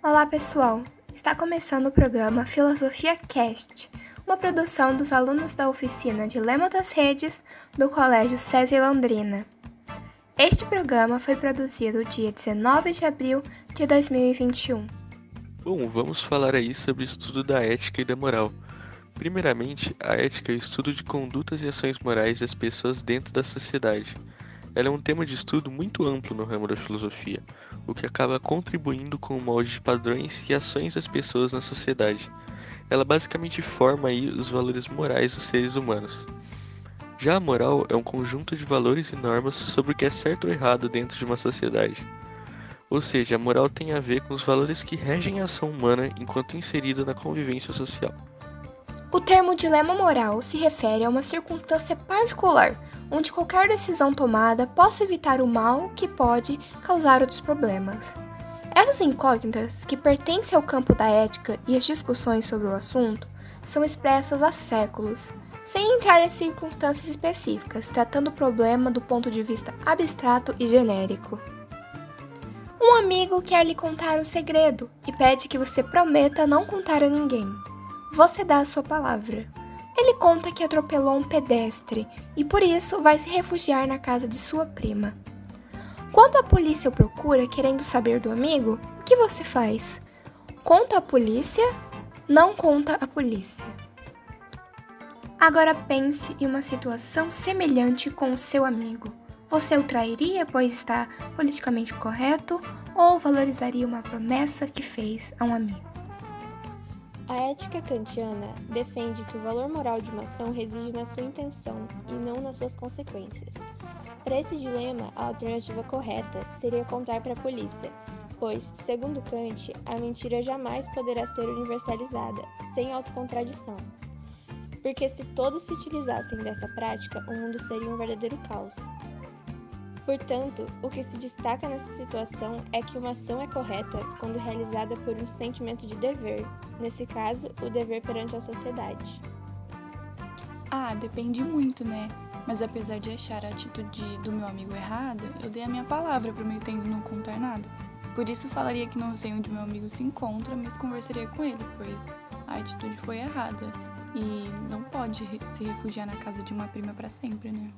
Olá, pessoal! Está começando o programa Filosofia Cast, uma produção dos alunos da oficina Dilema das Redes do Colégio César Londrina. Este programa foi produzido dia 19 de abril de 2021. Bom, vamos falar aí sobre o estudo da ética e da moral. Primeiramente, a ética é o estudo de condutas e ações morais das pessoas dentro da sociedade. Ela é um tema de estudo muito amplo no ramo da filosofia, o que acaba contribuindo com o molde de padrões e ações das pessoas na sociedade. Ela basicamente forma aí os valores morais dos seres humanos. Já a moral é um conjunto de valores e normas sobre o que é certo ou errado dentro de uma sociedade. Ou seja, a moral tem a ver com os valores que regem a ação humana enquanto inserida na convivência social. O termo dilema moral se refere a uma circunstância particular, onde qualquer decisão tomada possa evitar o mal que pode causar outros problemas. Essas incógnitas, que pertencem ao campo da ética e as discussões sobre o assunto, são expressas há séculos, sem entrar em circunstâncias específicas, tratando o problema do ponto de vista abstrato e genérico. Um amigo quer lhe contar um segredo e pede que você prometa não contar a ninguém você dá a sua palavra. Ele conta que atropelou um pedestre e por isso vai se refugiar na casa de sua prima. Quando a polícia o procura querendo saber do amigo, o que você faz? Conta a polícia? Não conta a polícia. Agora pense em uma situação semelhante com o seu amigo. Você o trairia pois está politicamente correto ou valorizaria uma promessa que fez a um amigo? A ética kantiana defende que o valor moral de uma ação reside na sua intenção e não nas suas consequências. Para esse dilema, a alternativa correta seria contar para a polícia, pois, segundo Kant, a mentira jamais poderá ser universalizada, sem autocontradição. Porque se todos se utilizassem dessa prática, o mundo seria um verdadeiro caos. Portanto, o que se destaca nessa situação é que uma ação é correta quando realizada por um sentimento de dever, nesse caso, o dever perante a sociedade. Ah, depende muito, né? Mas apesar de achar a atitude do meu amigo errada, eu dei a minha palavra prometendo não contar nada. Por isso falaria que não sei onde meu amigo se encontra, mas conversaria com ele, pois a atitude foi errada e não pode se refugiar na casa de uma prima para sempre, né?